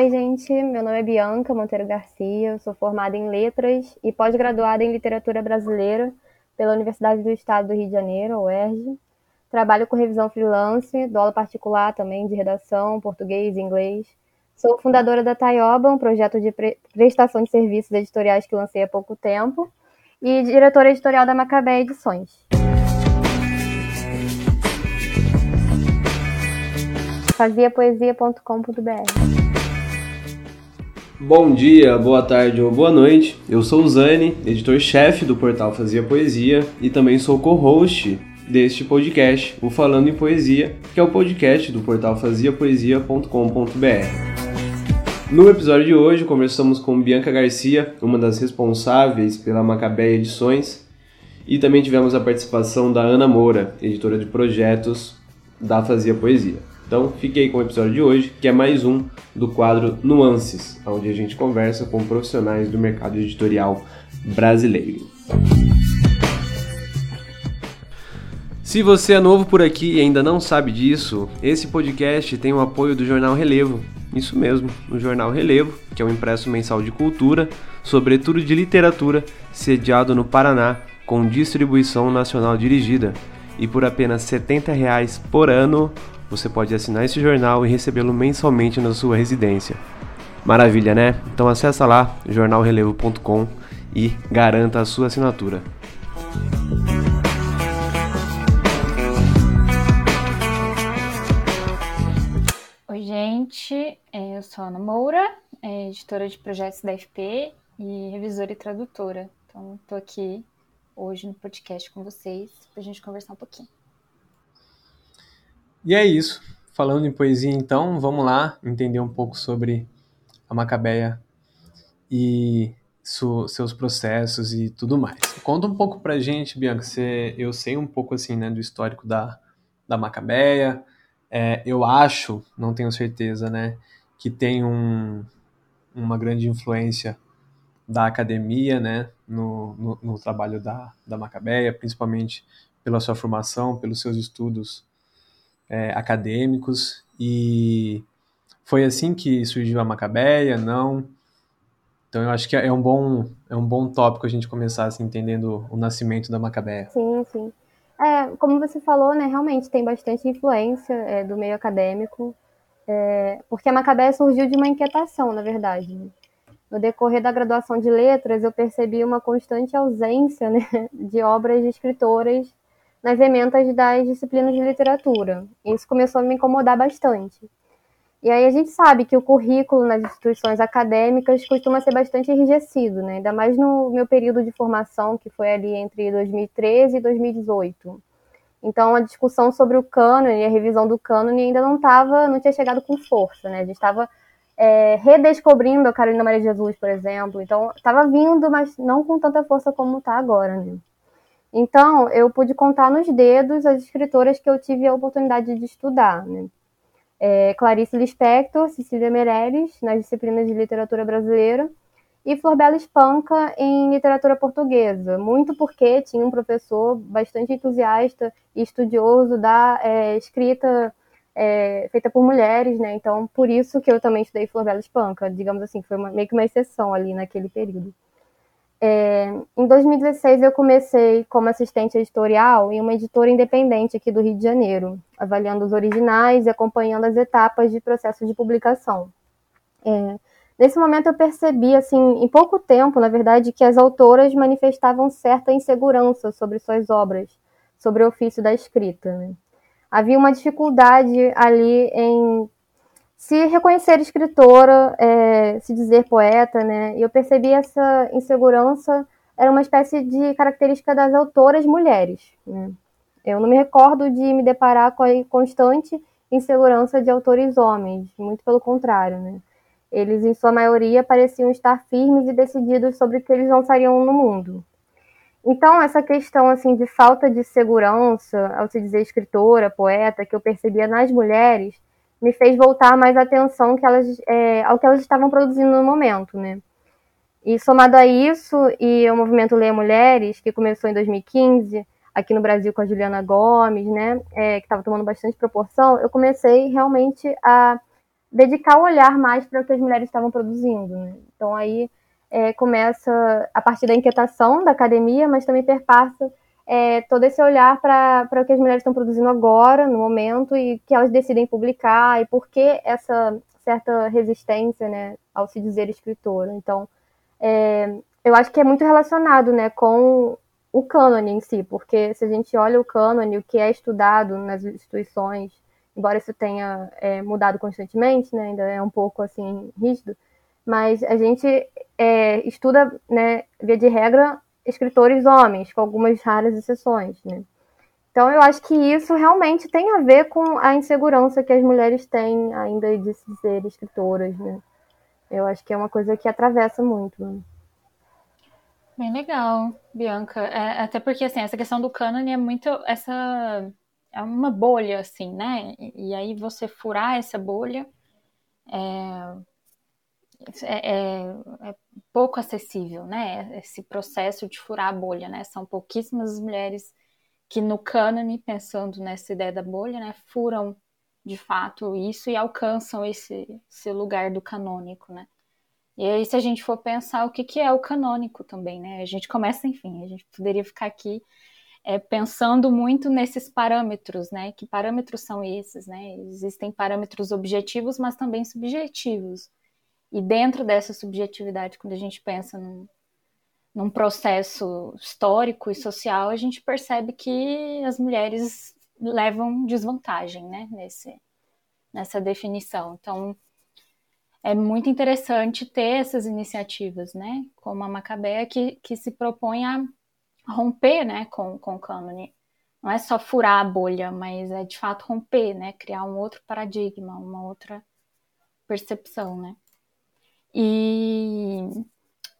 Oi, gente. Meu nome é Bianca Monteiro Garcia. Eu sou formada em Letras e pós-graduada em Literatura Brasileira pela Universidade do Estado do Rio de Janeiro, UERJ. Trabalho com revisão freelance, dou aula particular também de redação, português e inglês. Sou fundadora da Taioba, um projeto de prestação de serviços editoriais que lancei há pouco tempo, e diretora editorial da Macabé Edições. faziapoesia.com.br. Bom dia, boa tarde ou boa noite. Eu sou o Zani, editor-chefe do portal Fazia Poesia e também sou co-host deste podcast, o Falando em Poesia, que é o podcast do portal faziapoesia.com.br. No episódio de hoje, conversamos com Bianca Garcia, uma das responsáveis pela Macabé Edições, e também tivemos a participação da Ana Moura, editora de projetos da Fazia Poesia. Então fiquei com o episódio de hoje, que é mais um do quadro Nuances, onde a gente conversa com profissionais do mercado editorial brasileiro. Se você é novo por aqui e ainda não sabe disso, esse podcast tem o apoio do Jornal Relevo. Isso mesmo, o Jornal Relevo, que é um impresso mensal de cultura, sobretudo de literatura, sediado no Paraná, com distribuição nacional dirigida. E por apenas R$ 70 por ano, você pode assinar esse jornal e recebê-lo mensalmente na sua residência. Maravilha, né? Então acessa lá jornalrelevo.com e garanta a sua assinatura. Oi, gente. É, eu sou Ana Moura, é editora de projetos da FP e revisora e tradutora. Então, estou aqui hoje no podcast com vocês para a gente conversar um pouquinho. E é isso. Falando em poesia, então, vamos lá entender um pouco sobre a Macabeia e seus processos e tudo mais. Conta um pouco pra gente, Bianca. Você, eu sei um pouco assim, né, do histórico da, da Macabeia. É, eu acho, não tenho certeza, né, que tem um, uma grande influência da academia, né, no, no, no trabalho da, da Macabeia, principalmente pela sua formação, pelos seus estudos é, acadêmicos e foi assim que surgiu a Macabeia, não? Então eu acho que é um bom é um bom tópico a gente começar assim, entendendo o nascimento da Macabeia. Sim, sim. É, como você falou, né, realmente tem bastante influência é, do meio acadêmico, é, porque a Macabeia surgiu de uma inquietação, na verdade. Né? No decorrer da graduação de letras, eu percebi uma constante ausência né, de obras de escritoras nas ementas das disciplinas de literatura. Isso começou a me incomodar bastante. E aí a gente sabe que o currículo nas instituições acadêmicas costuma ser bastante enrijecido, né? ainda mais no meu período de formação, que foi ali entre 2013 e 2018. Então a discussão sobre o cânone e a revisão do cânone ainda não estava, não tinha chegado com força, né? A gente estava é, redescobrindo a Carolina Maria Jesus, por exemplo. Então estava vindo, mas não com tanta força como está agora, né? Então, eu pude contar nos dedos as escritoras que eu tive a oportunidade de estudar. Né? É, Clarice Lispector, Cecília Meirelles, nas disciplinas de literatura brasileira, e Florbela Espanca em literatura portuguesa, muito porque tinha um professor bastante entusiasta e estudioso da é, escrita é, feita por mulheres, né? Então, por isso que eu também estudei Florbela Espanca, digamos assim, foi uma, meio que uma exceção ali naquele período. É, em 2016, eu comecei como assistente editorial em uma editora independente aqui do Rio de Janeiro, avaliando os originais e acompanhando as etapas de processo de publicação. É, nesse momento, eu percebi, assim, em pouco tempo, na verdade, que as autoras manifestavam certa insegurança sobre suas obras, sobre o ofício da escrita. Né? Havia uma dificuldade ali em se reconhecer escritora, é, se dizer poeta, né? E eu percebi essa insegurança era uma espécie de característica das autoras mulheres. Né? Eu não me recordo de me deparar com a constante insegurança de autores homens, muito pelo contrário, né? Eles, em sua maioria, pareciam estar firmes e decididos sobre o que eles lançariam no mundo. Então, essa questão assim de falta de segurança, ao se dizer escritora, poeta, que eu percebia nas mulheres, me fez voltar mais atenção que elas, é, ao que elas estavam produzindo no momento, né? E somado a isso, e o movimento Leia Mulheres, que começou em 2015, aqui no Brasil com a Juliana Gomes, né, é, que estava tomando bastante proporção, eu comecei realmente a dedicar o olhar mais para o que as mulheres estavam produzindo. Né? Então aí é, começa a partir da inquietação da academia, mas também perpassa é, todo esse olhar para o que as mulheres estão produzindo agora, no momento, e que elas decidem publicar, e por que essa certa resistência né, ao se dizer escritora. Então, é, eu acho que é muito relacionado né, com o cânone em si, porque se a gente olha o cânone, o que é estudado nas instituições, embora isso tenha é, mudado constantemente, né, ainda é um pouco assim rígido, mas a gente é, estuda, né, via de regra, escritores homens, com algumas raras exceções, né. Então eu acho que isso realmente tem a ver com a insegurança que as mulheres têm ainda de ser escritoras, né. Eu acho que é uma coisa que atravessa muito. Né? Bem legal, Bianca. É, até porque, assim, essa questão do cânone é muito essa... É uma bolha, assim, né? E, e aí você furar essa bolha é, é, é, é, pouco acessível, né? Esse processo de furar a bolha, né? São pouquíssimas mulheres que no cânone, pensando nessa ideia da bolha, né? Furam de fato isso e alcançam esse, esse lugar do canônico, né? E aí, se a gente for pensar o que, que é o canônico também, né? A gente começa, enfim, a gente poderia ficar aqui é, pensando muito nesses parâmetros, né? Que parâmetros são esses, né? Existem parâmetros objetivos, mas também subjetivos. E dentro dessa subjetividade, quando a gente pensa num, num processo histórico e social, a gente percebe que as mulheres levam desvantagem, né? Nesse, nessa definição. Então, é muito interessante ter essas iniciativas, né? Como a Macabeia, que, que se propõe a romper né, com, com o cânone. Não é só furar a bolha, mas é de fato romper, né? Criar um outro paradigma, uma outra percepção, né? E,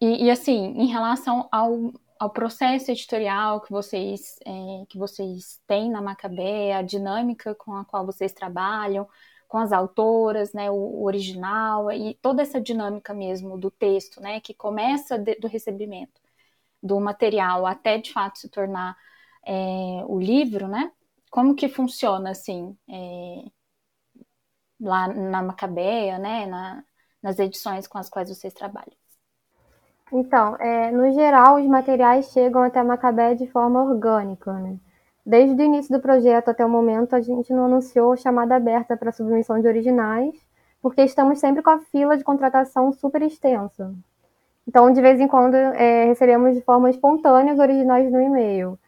e, e assim, em relação ao, ao processo editorial que vocês, é, que vocês têm na Macabeia, a dinâmica com a qual vocês trabalham, com as autoras, né, o original e toda essa dinâmica mesmo do texto, né, que começa de, do recebimento do material até de fato se tornar é, o livro, né? Como que funciona assim é, lá na Macabeia, né, na, nas edições com as quais vocês trabalham? Então, é, no geral, os materiais chegam até a Macabeia de forma orgânica, né? Desde o início do projeto até o momento, a gente não anunciou chamada aberta para submissão de originais, porque estamos sempre com a fila de contratação super extensa. Então, de vez em quando, é, recebemos de forma espontânea os originais no e-mail.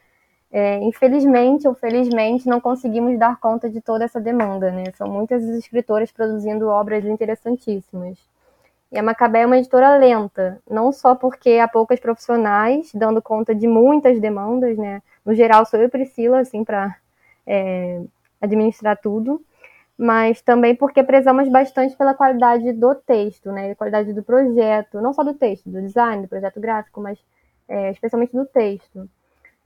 É, infelizmente ou felizmente, não conseguimos dar conta de toda essa demanda. Né? São muitas escritoras produzindo obras interessantíssimas. E a Macabé é uma editora lenta, não só porque há poucas profissionais dando conta de muitas demandas, né? No geral, sou eu e Priscila, assim, para é, administrar tudo, mas também porque prezamos bastante pela qualidade do texto, né? A qualidade do projeto, não só do texto, do design, do projeto gráfico, mas é, especialmente do texto.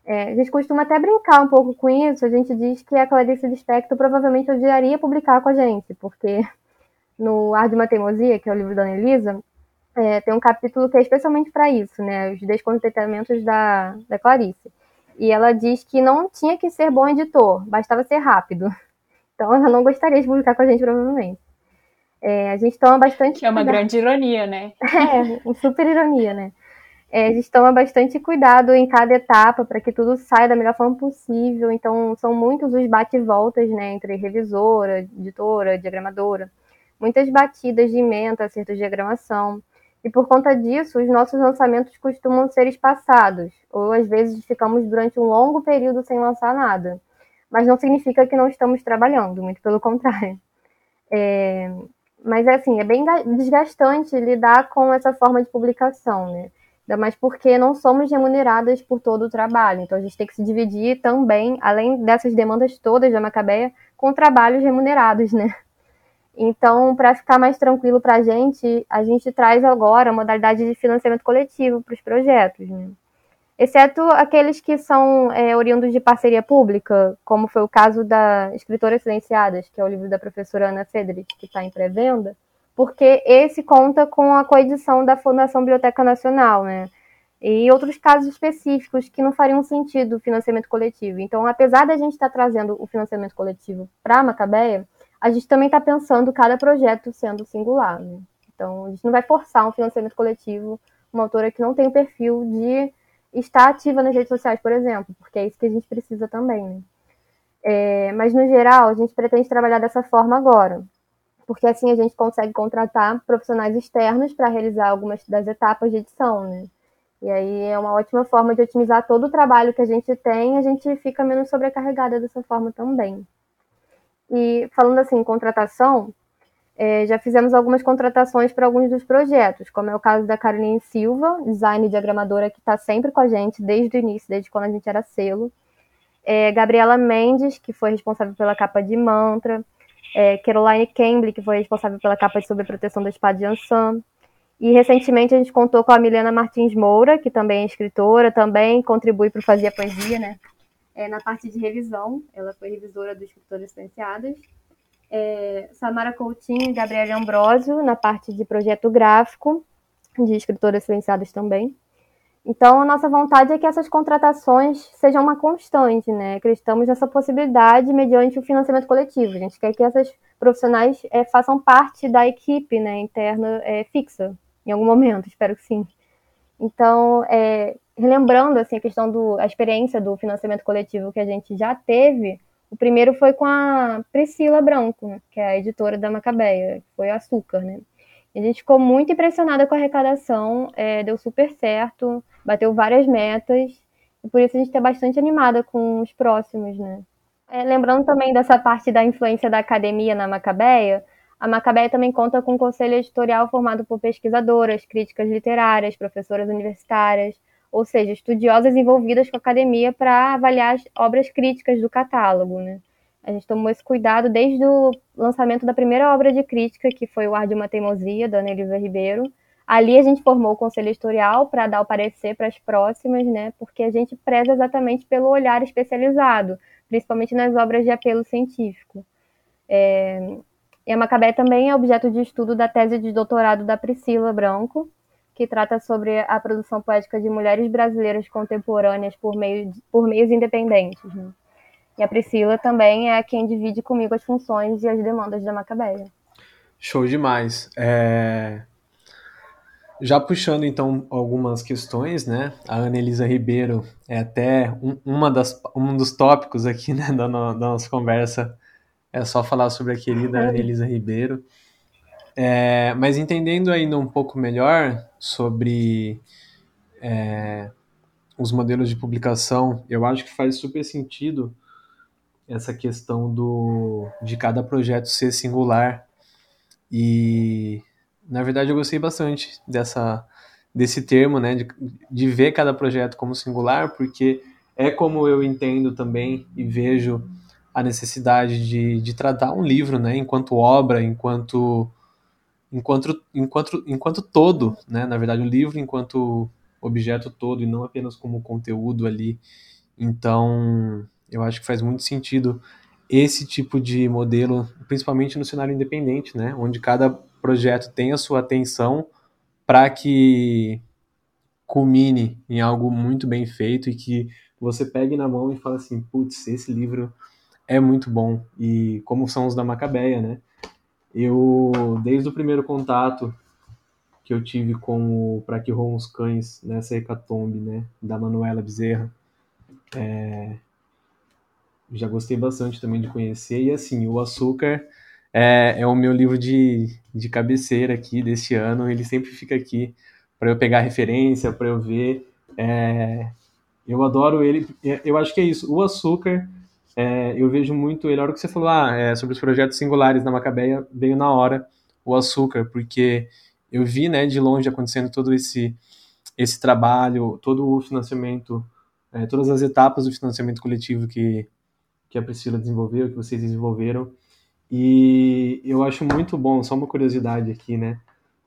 É, a gente costuma até brincar um pouco com isso, a gente diz que a Clarice Lispector provavelmente odiaria publicar com a gente, porque no Ar de uma Teimosia, que é o livro da Ana Elisa, é, tem um capítulo que é especialmente para isso, né? Os descontentamentos da, da Clarice. E ela diz que não tinha que ser bom editor, bastava ser rápido. Então ela não gostaria de publicar com a gente, provavelmente. É, a gente toma bastante. Que é uma cuidado. grande ironia, né? É, uma super ironia, né? É, a gente toma bastante cuidado em cada etapa para que tudo saia da melhor forma possível. Então, são muitos os bate-voltas, né, entre revisora, editora, diagramadora muitas batidas de emenda, acertos de diagramação. E por conta disso, os nossos lançamentos costumam ser espaçados, ou às vezes ficamos durante um longo período sem lançar nada. Mas não significa que não estamos trabalhando, muito pelo contrário. É, mas assim, é bem desgastante lidar com essa forma de publicação, né? Ainda mais porque não somos remuneradas por todo o trabalho. Então a gente tem que se dividir também, além dessas demandas todas da Macabeia, com trabalhos remunerados, né? Então, para ficar mais tranquilo para a gente, a gente traz agora a modalidade de financiamento coletivo para os projetos, né? exceto aqueles que são é, oriundos de parceria pública, como foi o caso da Escritoras Silenciadas, que é o livro da professora Ana Federic, que está em pré-venda, porque esse conta com a coedição da Fundação Biblioteca Nacional, né? E outros casos específicos que não fariam sentido o financiamento coletivo. Então, apesar da gente estar tá trazendo o financiamento coletivo para a Macabeia, a gente também está pensando cada projeto sendo singular. Né? Então, a gente não vai forçar um financiamento coletivo uma autora que não tem o perfil de estar ativa nas redes sociais, por exemplo, porque é isso que a gente precisa também. Né? É, mas, no geral, a gente pretende trabalhar dessa forma agora, porque assim a gente consegue contratar profissionais externos para realizar algumas das etapas de edição, né? E aí é uma ótima forma de otimizar todo o trabalho que a gente tem, a gente fica menos sobrecarregada dessa forma também. E falando assim, contratação, é, já fizemos algumas contratações para alguns dos projetos, como é o caso da Caroline Silva, design diagramadora que está sempre com a gente desde o início, desde quando a gente era selo. É, Gabriela Mendes, que foi responsável pela capa de Mantra. É, Caroline Cambly, que foi responsável pela capa de Sobreproteção da Espada de Ansan. E recentemente a gente contou com a Milena Martins Moura, que também é escritora, também contribui para Fazer a Poesia, né? É, na parte de revisão, ela foi revisora do Escritoras Licenciadas é, Samara Coutinho e Gabriela Ambrosio na parte de projeto gráfico, de escritoras silenciadas também. Então, a nossa vontade é que essas contratações sejam uma constante, né? Acreditamos nessa possibilidade mediante o financiamento coletivo. A gente quer que essas profissionais é, façam parte da equipe né, interna é, fixa, em algum momento, espero que sim. Então, é, relembrando assim, a questão da experiência do financiamento coletivo que a gente já teve, o primeiro foi com a Priscila Branco, que é a editora da Macabeia, que foi Açúcar, né? A gente ficou muito impressionada com a arrecadação, é, deu super certo, bateu várias metas, e por isso a gente está bastante animada com os próximos, né? É, lembrando também dessa parte da influência da academia na Macabeia, a Macabeia também conta com um conselho editorial formado por pesquisadoras, críticas literárias, professoras universitárias, ou seja, estudiosas envolvidas com a academia para avaliar as obras críticas do catálogo. Né? A gente tomou esse cuidado desde o lançamento da primeira obra de crítica, que foi O Ar de uma Teimosia, da Ana Elisa Ribeiro. Ali a gente formou o conselho editorial para dar o parecer para as próximas, né? porque a gente preza exatamente pelo olhar especializado, principalmente nas obras de apelo científico. É... E a Macabé também é objeto de estudo da tese de doutorado da Priscila Branco, que trata sobre a produção poética de mulheres brasileiras contemporâneas por, meio, por meios independentes. Né? E a Priscila também é quem divide comigo as funções e as demandas da Macabeia. Show demais. É... Já puxando então algumas questões, né? A Ana Elisa Ribeiro é até um, uma das, um dos tópicos aqui né, da, no, da nossa conversa. É só falar sobre a querida Ana Elisa Ribeiro. É, mas entendendo ainda um pouco melhor sobre é, os modelos de publicação, eu acho que faz super sentido essa questão do de cada projeto ser singular e na verdade eu gostei bastante dessa desse termo, né, de, de ver cada projeto como singular, porque é como eu entendo também e vejo a necessidade de, de tratar um livro, né, enquanto obra, enquanto enquanto, enquanto, enquanto todo, né? Na verdade, o livro enquanto objeto todo e não apenas como conteúdo ali. Então, eu acho que faz muito sentido esse tipo de modelo, principalmente no cenário independente, né? Onde cada projeto tem a sua atenção para que culmine em algo muito bem feito e que você pegue na mão e fale assim, putz, esse livro é muito bom. E como são os da Macabeia, né? Eu, desde o primeiro contato que eu tive com o Pra Que Roam os Cães, nessa hecatombe, né, da Manuela Bezerra, é, já gostei bastante também de conhecer. E assim, o Açúcar é, é o meu livro de, de cabeceira aqui deste ano. Ele sempre fica aqui para eu pegar referência, para eu ver. É, eu adoro ele. Eu acho que é isso. O Açúcar é, eu vejo muito ele. A hora que você falou ah, é, sobre os projetos singulares na Macabeia, veio na hora o açúcar, porque eu vi né, de longe acontecendo todo esse, esse trabalho, todo o financiamento, é, todas as etapas do financiamento coletivo que, que a Priscila desenvolveu, que vocês desenvolveram. E eu acho muito bom, só uma curiosidade aqui, né?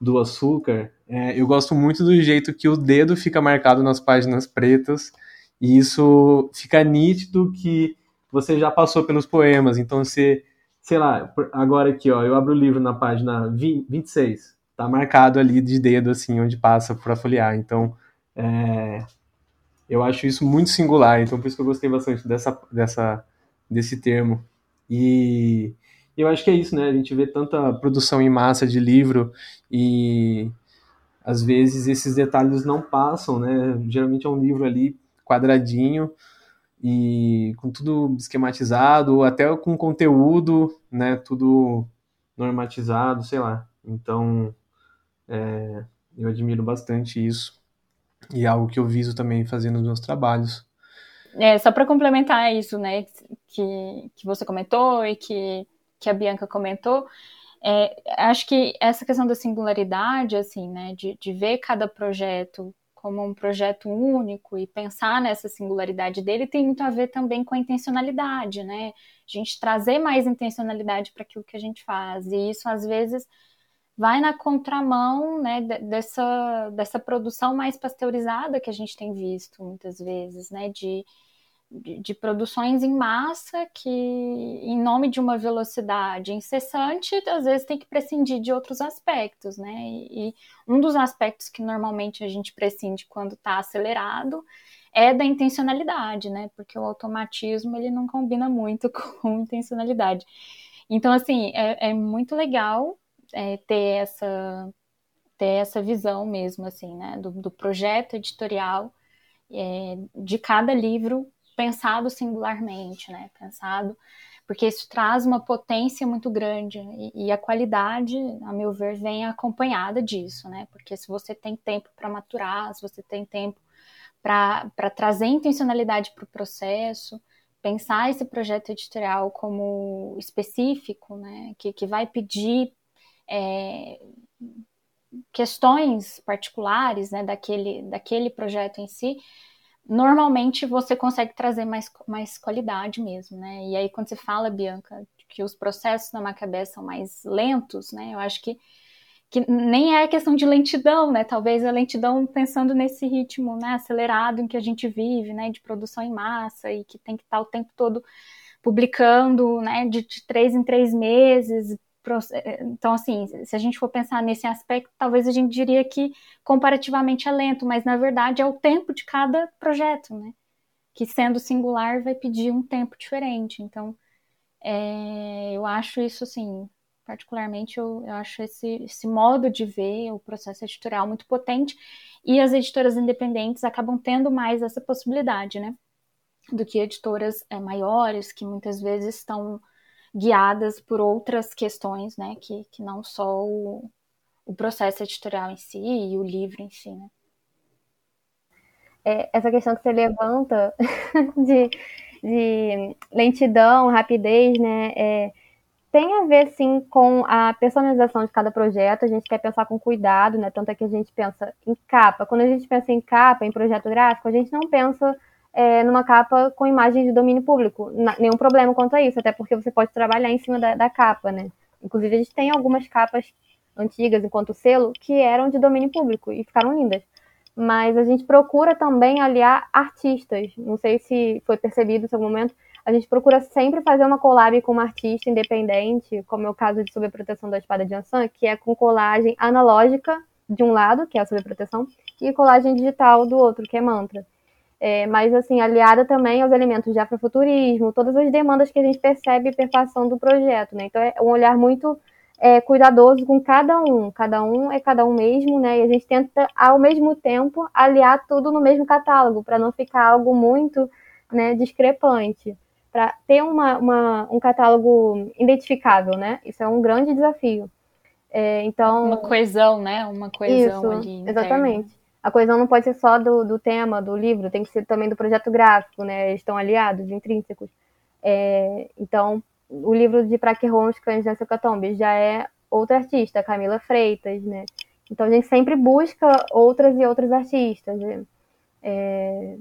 Do açúcar, é, eu gosto muito do jeito que o dedo fica marcado nas páginas pretas, e isso fica nítido que você já passou pelos poemas, então você, sei lá, agora aqui, ó, eu abro o livro na página 20, 26, tá marcado ali de dedo, assim, onde passa para folhear, então é, eu acho isso muito singular, então por isso que eu gostei bastante dessa, dessa, desse termo. E, eu acho que é isso, né? A gente vê tanta produção em massa de livro e às vezes esses detalhes não passam, né? Geralmente é um livro ali quadradinho e com tudo esquematizado, até com conteúdo, né? Tudo normatizado, sei lá. Então, é, eu admiro bastante isso e é algo que eu viso também fazendo nos meus trabalhos. É, só para complementar isso, né, que, que você comentou e que, que a Bianca comentou, é, acho que essa questão da singularidade, assim, né, de, de ver cada projeto como um projeto único e pensar nessa singularidade dele tem muito a ver também com a intencionalidade, né? A gente trazer mais intencionalidade para aquilo que a gente faz. E isso, às vezes, vai na contramão né, dessa, dessa produção mais pasteurizada que a gente tem visto muitas vezes, né? De, de, de, produções em massa que, em nome de uma velocidade incessante, às vezes tem que prescindir de outros aspectos, né? E, e um dos aspectos que normalmente a gente prescinde quando está acelerado é da intencionalidade, né? Porque o automatismo ele não combina muito com intencionalidade. Então, assim, é, é muito legal é, ter essa ter essa visão mesmo, assim, né? Do, do projeto editorial é, de cada livro pensado singularmente, né? Pensado, porque isso traz uma potência muito grande e, e a qualidade, a meu ver, vem acompanhada disso, né? Porque se você tem tempo para maturar, se você tem tempo para trazer intencionalidade para o processo, pensar esse projeto editorial como específico, né? Que, que vai pedir é, questões particulares, né? Daquele, daquele projeto em si normalmente você consegue trazer mais, mais qualidade mesmo, né? E aí, quando você fala, Bianca, que os processos na Macabé são mais lentos, né? Eu acho que, que nem é questão de lentidão, né? Talvez a lentidão pensando nesse ritmo né, acelerado em que a gente vive, né? De produção em massa e que tem que estar o tempo todo publicando, né? De, de três em três meses, então, assim, se a gente for pensar nesse aspecto, talvez a gente diria que comparativamente é lento, mas na verdade é o tempo de cada projeto, né? Que sendo singular vai pedir um tempo diferente. Então, é, eu acho isso, assim, particularmente, eu, eu acho esse, esse modo de ver o processo editorial muito potente e as editoras independentes acabam tendo mais essa possibilidade, né? Do que editoras é, maiores, que muitas vezes estão guiadas por outras questões, né, que, que não só o, o processo editorial em si e o livro em si, né. É, essa questão que você levanta de, de lentidão, rapidez, né, é, tem a ver sim com a personalização de cada projeto. A gente quer pensar com cuidado, né? Tanto é que a gente pensa em capa. Quando a gente pensa em capa, em projeto gráfico, a gente não pensa é, numa capa com imagem de domínio público. nenhum problema quanto a isso, até porque você pode trabalhar em cima da, da, capa, né? Inclusive, a gente tem algumas capas antigas, enquanto selo, que eram de domínio público e ficaram lindas. Mas a gente procura também aliar artistas. Não sei se foi percebido em algum momento. A gente procura sempre fazer uma collab com uma artista independente, como é o caso de Sob a Proteção da Espada de Ansan, que é com colagem analógica de um lado, que é a Sob a Proteção, e colagem digital do outro, que é Mantra é, mas assim, aliada também aos elementos de afrofuturismo, todas as demandas que a gente percebe perpassando do projeto, né? Então é um olhar muito é, cuidadoso com cada um, cada um é cada um mesmo, né? E a gente tenta ao mesmo tempo aliar tudo no mesmo catálogo, para não ficar algo muito né, discrepante, para ter uma, uma, um catálogo identificável, né? Isso é um grande desafio. É, então uma coesão, né? Uma coesão isso, ali. Exatamente a coesão não pode ser só do, do tema, do livro, tem que ser também do projeto gráfico, né? Eles estão aliados, intrínsecos. É, então, o livro de Praque Holmes, Cães de Catombe, já é outra artista, Camila Freitas, né? Então, a gente sempre busca outras e outros artistas. Né? É,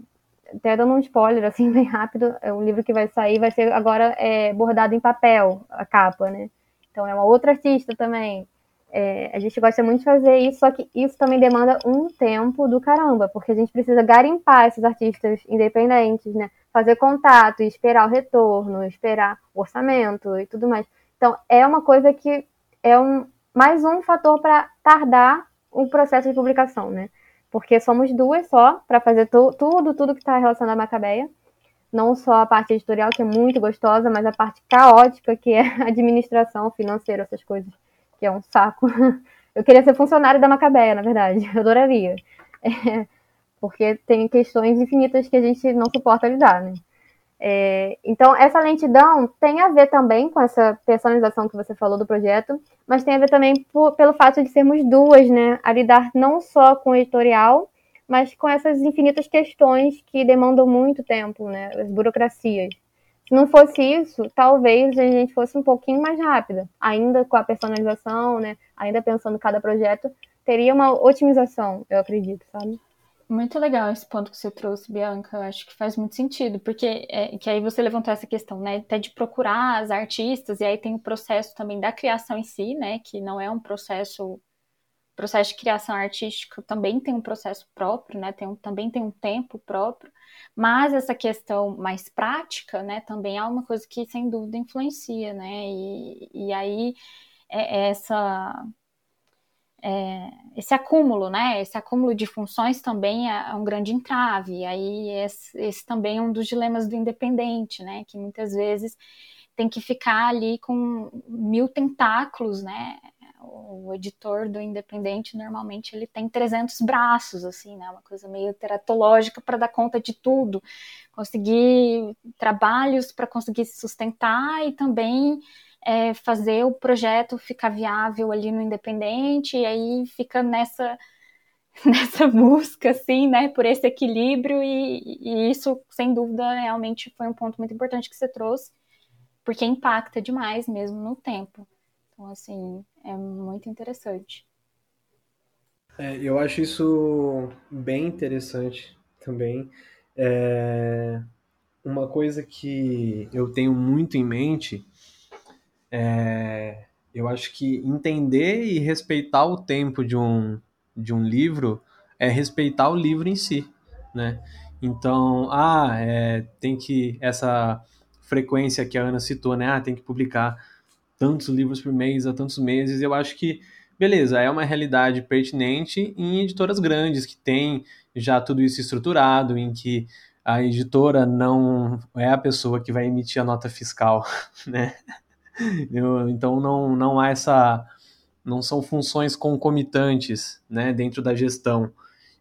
até dando um spoiler, assim, bem rápido, é um livro que vai sair, vai ser agora é, bordado em papel, a capa, né? Então, é uma outra artista também. É, a gente gosta muito de fazer isso, só que isso também demanda um tempo do caramba, porque a gente precisa garimpar esses artistas independentes, né? Fazer contato, esperar o retorno, esperar o orçamento e tudo mais. Então, é uma coisa que é um, mais um fator para tardar o processo de publicação, né? Porque somos duas só para fazer tu, tudo, tudo que está relacionado à Macabeia. não só a parte editorial, que é muito gostosa, mas a parte caótica, que é administração financeira, essas coisas, que é um saco. Eu queria ser funcionário da Macabeia, na verdade, eu adoraria. É, porque tem questões infinitas que a gente não suporta lidar, né? É, então, essa lentidão tem a ver também com essa personalização que você falou do projeto, mas tem a ver também por, pelo fato de sermos duas, né, a lidar não só com o editorial, mas com essas infinitas questões que demandam muito tempo, né, as burocracias. Se não fosse isso, talvez a gente fosse um pouquinho mais rápida, ainda com a personalização, né, ainda pensando cada projeto, teria uma otimização, eu acredito, sabe? Muito legal esse ponto que você trouxe, Bianca. Eu acho que faz muito sentido, porque é, que aí você levantou essa questão, né? Até de procurar as artistas, e aí tem o processo também da criação em si, né? Que não é um processo. Processo de criação artística também tem um processo próprio, né? Tem um, também tem um tempo próprio. Mas essa questão mais prática, né? Também é uma coisa que sem dúvida influencia, né? E, e aí é, é essa é, esse acúmulo, né? Esse acúmulo de funções também é, é um grande entrave. E aí esse, esse, também é um dos dilemas do independente, né? Que muitas vezes tem que ficar ali com mil tentáculos, né? O editor do independente normalmente ele tem 300 braços, assim, né? Uma coisa meio teratológica para dar conta de tudo, conseguir trabalhos para conseguir se sustentar e também é, fazer o projeto ficar viável ali no independente, e aí fica nessa nessa busca, assim, né, por esse equilíbrio, e, e, isso, sem dúvida, realmente foi um ponto muito importante que você trouxe, porque impacta demais mesmo no tempo. Então, assim, é muito interessante. É, eu acho isso bem interessante também. É, uma coisa que eu tenho muito em mente é, eu acho que entender e respeitar o tempo de um, de um livro é respeitar o livro em si, né? Então, ah, é, tem que essa frequência que a Ana citou, né? Ah, tem que publicar tantos livros por mês a tantos meses. Eu acho que, beleza, é uma realidade pertinente em editoras grandes que tem já tudo isso estruturado, em que a editora não é a pessoa que vai emitir a nota fiscal, né? Eu, então não, não há essa. Não são funções concomitantes né, dentro da gestão.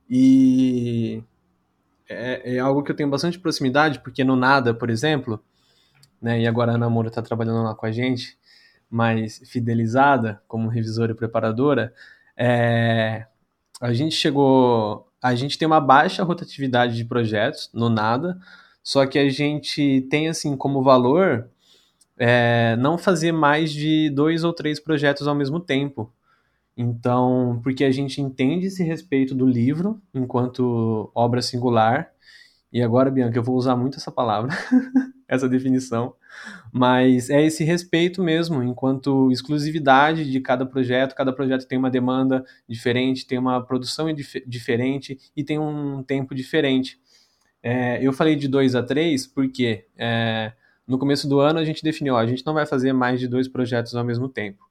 E é, é, algo que eu tenho bastante proximidade, porque no Nada, por exemplo, né, e agora a Ana Moura está trabalhando lá com a gente, mais fidelizada como revisora e preparadora, é, a gente chegou. A gente tem uma baixa rotatividade de projetos no Nada, só que a gente tem assim como valor é, não fazer mais de dois ou três projetos ao mesmo tempo. Então, porque a gente entende esse respeito do livro enquanto obra singular. E agora, Bianca, eu vou usar muito essa palavra, essa definição, mas é esse respeito mesmo, enquanto exclusividade de cada projeto. Cada projeto tem uma demanda diferente, tem uma produção dif diferente e tem um tempo diferente. É, eu falei de dois a três porque é, no começo do ano a gente definiu, ó, a gente não vai fazer mais de dois projetos ao mesmo tempo.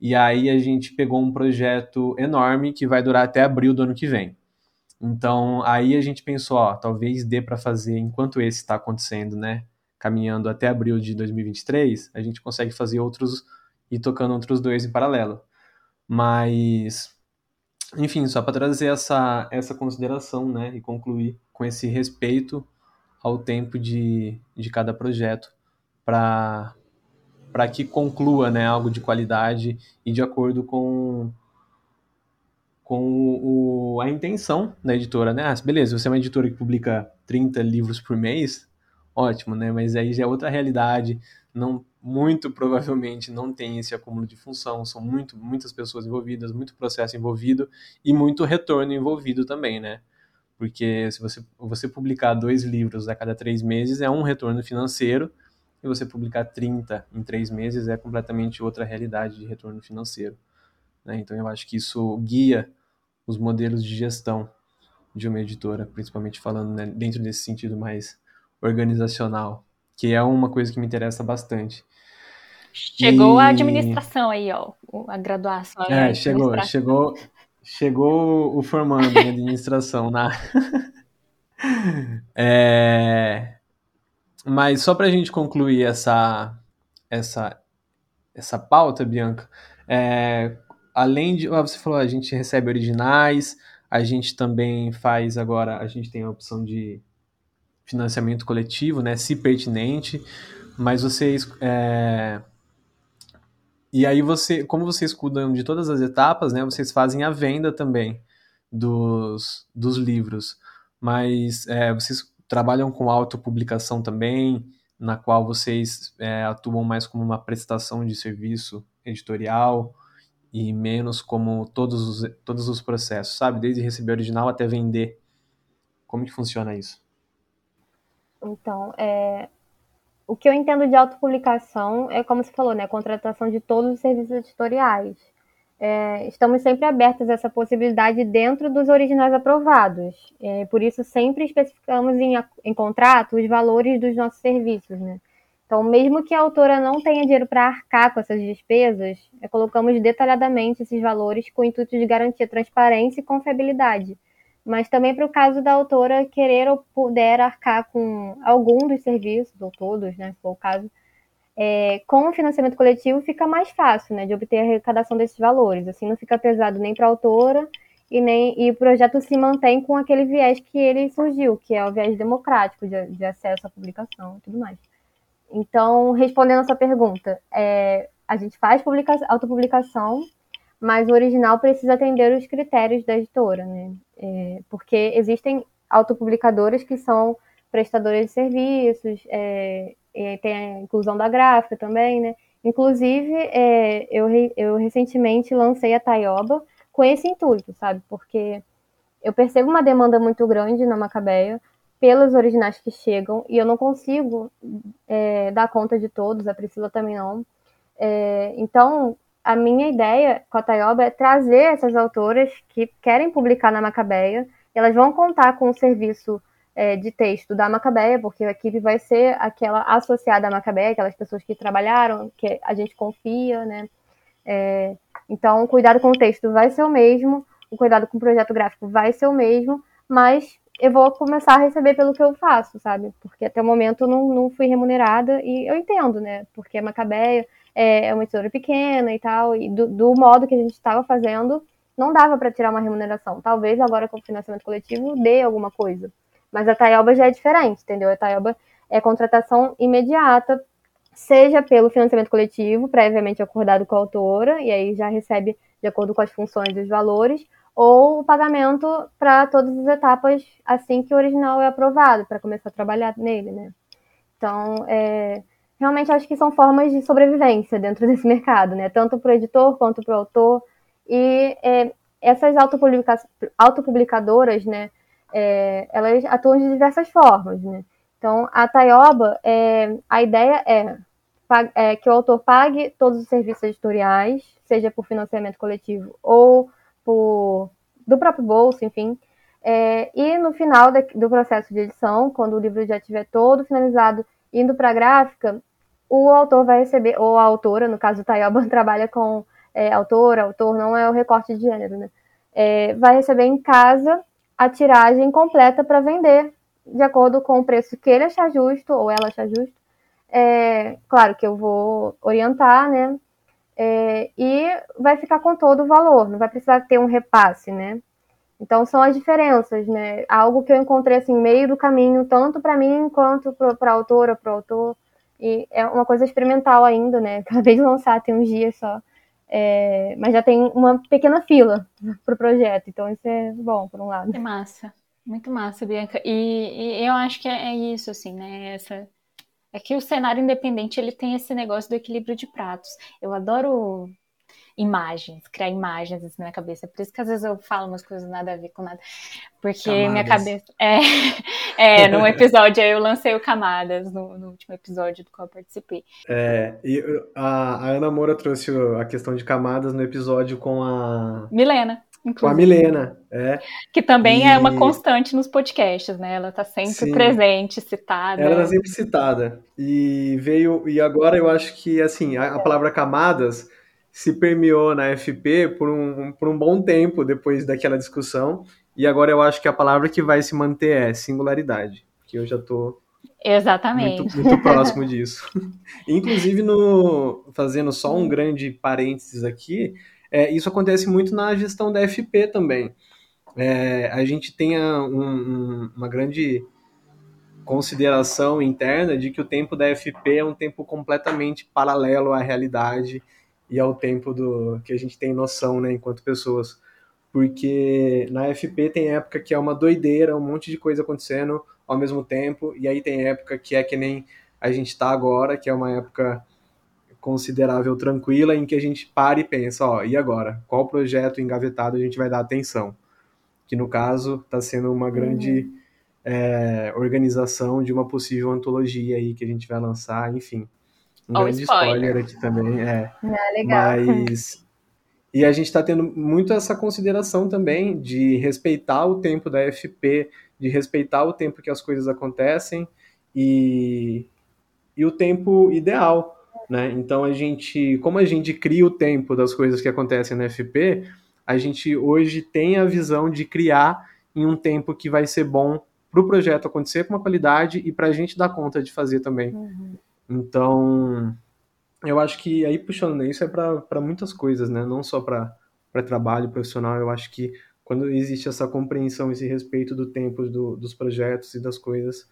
E aí a gente pegou um projeto enorme que vai durar até abril do ano que vem. Então aí a gente pensou, ó, talvez dê para fazer enquanto esse está acontecendo, né? Caminhando até abril de 2023, a gente consegue fazer outros e tocando outros dois em paralelo. Mas enfim, só para trazer essa, essa consideração, né, e concluir com esse respeito ao tempo de, de cada projeto para para que conclua né, algo de qualidade e de acordo com, com o, a intenção da editora. Né? Ah, beleza, você é uma editora que publica 30 livros por mês, ótimo, né? mas aí já é outra realidade, não muito provavelmente não tem esse acúmulo de função, são muito, muitas pessoas envolvidas, muito processo envolvido e muito retorno envolvido também, né? porque se você, você publicar dois livros a cada três meses é um retorno financeiro, e você publicar 30 em três meses é completamente outra realidade de retorno financeiro. Né? Então eu acho que isso guia os modelos de gestão de uma editora, principalmente falando né, dentro desse sentido mais organizacional, que é uma coisa que me interessa bastante. Chegou e... a administração aí, ó, a graduação. É, chegou, chegou, Chegou o formando em administração na. é... mas só para a gente concluir essa, essa, essa pauta, Bianca, é, além de. Você falou, a gente recebe originais, a gente também faz agora, a gente tem a opção de financiamento coletivo, né, se pertinente, mas vocês. É, e aí você, como vocês cuidam de todas as etapas, né, vocês fazem a venda também dos, dos livros. Mas é, vocês trabalham com autopublicação também, na qual vocês é, atuam mais como uma prestação de serviço editorial e menos como todos os, todos os processos, sabe? Desde receber original até vender. Como que funciona isso? Então, é, o que eu entendo de autopublicação é, como você falou, né, contratação de todos os serviços editoriais. É, estamos sempre abertos a essa possibilidade dentro dos originais aprovados. É, por isso, sempre especificamos em, em contrato os valores dos nossos serviços. Né? Então, mesmo que a autora não tenha dinheiro para arcar com essas despesas, é, colocamos detalhadamente esses valores com o intuito de garantir transparência e confiabilidade mas também para o caso da autora querer ou puder arcar com algum dos serviços, ou todos, né, se for o caso, é, com o financiamento coletivo fica mais fácil né, de obter a arrecadação desses valores. Assim, não fica pesado nem para a autora e, nem, e o projeto se mantém com aquele viés que ele surgiu, que é o viés democrático de, de acesso à publicação e tudo mais. Então, respondendo a sua pergunta, é, a gente faz publica autopublicação mas o original precisa atender os critérios da editora, né? É, porque existem autopublicadoras que são prestadoras de serviços, é, tem a inclusão da gráfica também, né? Inclusive, é, eu, eu recentemente lancei a Taioba com esse intuito, sabe? Porque eu percebo uma demanda muito grande na Macabeia pelos originais que chegam e eu não consigo é, dar conta de todos, a Priscila também não. É, então, a minha ideia com a Tayoba é trazer essas autoras que querem publicar na Macabeia. Elas vão contar com o serviço é, de texto da Macabeia, porque a equipe vai ser aquela associada à Macabeia, aquelas pessoas que trabalharam, que a gente confia, né? É, então, o cuidado com o texto vai ser o mesmo, o cuidado com o projeto gráfico vai ser o mesmo, mas eu vou começar a receber pelo que eu faço, sabe? Porque até o momento eu não, não fui remunerada e eu entendo, né? Porque a Macabeia é, é uma editora pequena e tal, e do, do modo que a gente estava fazendo, não dava para tirar uma remuneração. Talvez agora com o financiamento coletivo dê alguma coisa. Mas a Taioba já é diferente, entendeu? A Taioba é contratação imediata, seja pelo financiamento coletivo, previamente acordado com a autora, e aí já recebe de acordo com as funções e os valores, ou o pagamento para todas as etapas assim que o original é aprovado, para começar a trabalhar nele, né? Então, é, realmente acho que são formas de sobrevivência dentro desse mercado, né? Tanto para o editor quanto para o autor. E é, essas autopublica autopublicadoras, né? É, elas atuam de diversas formas, né? Então, a Taioba, é, a ideia é, é, que o autor pague todos os serviços editoriais, seja por financiamento coletivo ou por, do próprio bolso, enfim. É, e no final do processo de edição, quando o livro já estiver todo finalizado, indo para a gráfica, o autor vai receber, ou a autora, no caso o Tayoba trabalha com é, autor, autor, não é o recorte de gênero, né? É, vai receber em casa a tiragem completa para vender, de acordo com o preço que ele achar justo, ou ela achar justo. É, claro que eu vou orientar, né? É, e vai ficar com todo o valor, não vai precisar ter um repasse, né? Então são as diferenças, né? Algo que eu encontrei assim, meio do caminho, tanto para mim quanto para a autora, para o autor. E é uma coisa experimental ainda, né? Acabei de lançar, tem uns dias só. É, mas já tem uma pequena fila pro projeto, então isso é bom, por um lado. É massa, muito massa, Bianca. E, e eu acho que é, é isso, assim, né? Essa, é que o cenário independente ele tem esse negócio do equilíbrio de pratos. Eu adoro imagens, criar imagens assim, na minha cabeça. Por isso que às vezes eu falo umas coisas nada a ver com nada. Porque Camadas. minha cabeça. É, é no episódio eu lancei o Camadas, no, no, último episódio do qual eu participei. É, e a, a Ana Moura trouxe a questão de camadas no episódio com a. Milena. Inclusive. Com a Milena, é. Que também e... é uma constante nos podcasts, né? Ela tá sempre Sim. presente, citada. Ela tá sempre citada. E veio. E agora eu acho que, assim, a, a palavra camadas se permeou na FP por um, por um bom tempo depois daquela discussão. E agora eu acho que a palavra que vai se manter é singularidade. Que eu já tô Exatamente. Muito, muito próximo disso. Inclusive, no, fazendo só um grande parênteses aqui, é, isso acontece muito na gestão da FP também. É, a gente tem um, um, uma grande consideração interna de que o tempo da FP é um tempo completamente paralelo à realidade e ao tempo do que a gente tem noção, né, enquanto pessoas. Porque na FP tem época que é uma doideira, um monte de coisa acontecendo ao mesmo tempo, e aí tem época que é que nem a gente está agora, que é uma época considerável tranquila em que a gente para e pensa, ó, e agora? Qual projeto engavetado a gente vai dar atenção? Que no caso está sendo uma grande uhum. é, organização de uma possível antologia aí que a gente vai lançar, enfim. Um oh, grande spoiler. spoiler. aqui também, é. é legal. Mas e a gente está tendo muito essa consideração também de respeitar o tempo da FP, de respeitar o tempo que as coisas acontecem e, e o tempo ideal. Né? Então a gente, como a gente cria o tempo das coisas que acontecem na FP, a gente hoje tem a visão de criar em um tempo que vai ser bom para o projeto acontecer com uma qualidade e para a gente dar conta de fazer também. Uhum. Então, eu acho que aí puxando isso é para muitas coisas, né? Não só para trabalho profissional. Eu acho que quando existe essa compreensão, esse respeito do tempo do, dos projetos e das coisas,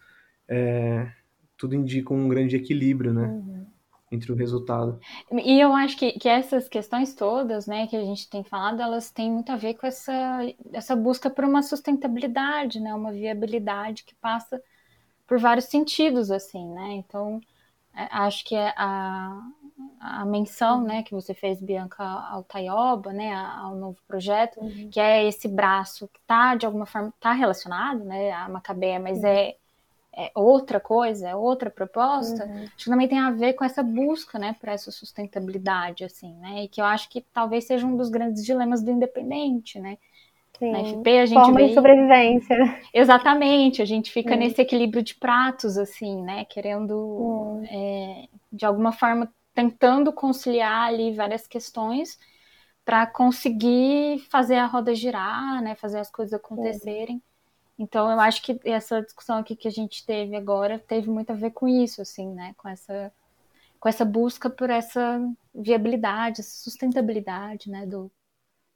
é, tudo indica um grande equilíbrio, né? Uhum. Entre o resultado. E eu acho que, que essas questões todas, né, que a gente tem falado, elas têm muito a ver com essa, essa busca por uma sustentabilidade, né, uma viabilidade que passa por vários sentidos, assim, né? Então, é, acho que é a, a menção, né, que você fez, Bianca, ao Taioba, né, ao novo projeto, uhum. que é esse braço que está, de alguma forma, está relacionado, né, à Macabeia, mas uhum. é, é, outra coisa, é outra proposta, uhum. acho que também tem a ver com essa busca, né, por essa sustentabilidade, assim, né, e que eu acho que talvez seja um dos grandes dilemas do independente, né, Sim. Na FP a gente Forma vem... de sobrevivência. Exatamente, a gente fica nesse equilíbrio de pratos, assim, né? Querendo, é, de alguma forma, tentando conciliar ali várias questões para conseguir fazer a roda girar, né? Fazer as coisas acontecerem. Então, eu acho que essa discussão aqui que a gente teve agora teve muito a ver com isso, assim, né? Com essa, com essa busca por essa viabilidade, essa sustentabilidade, né? Do,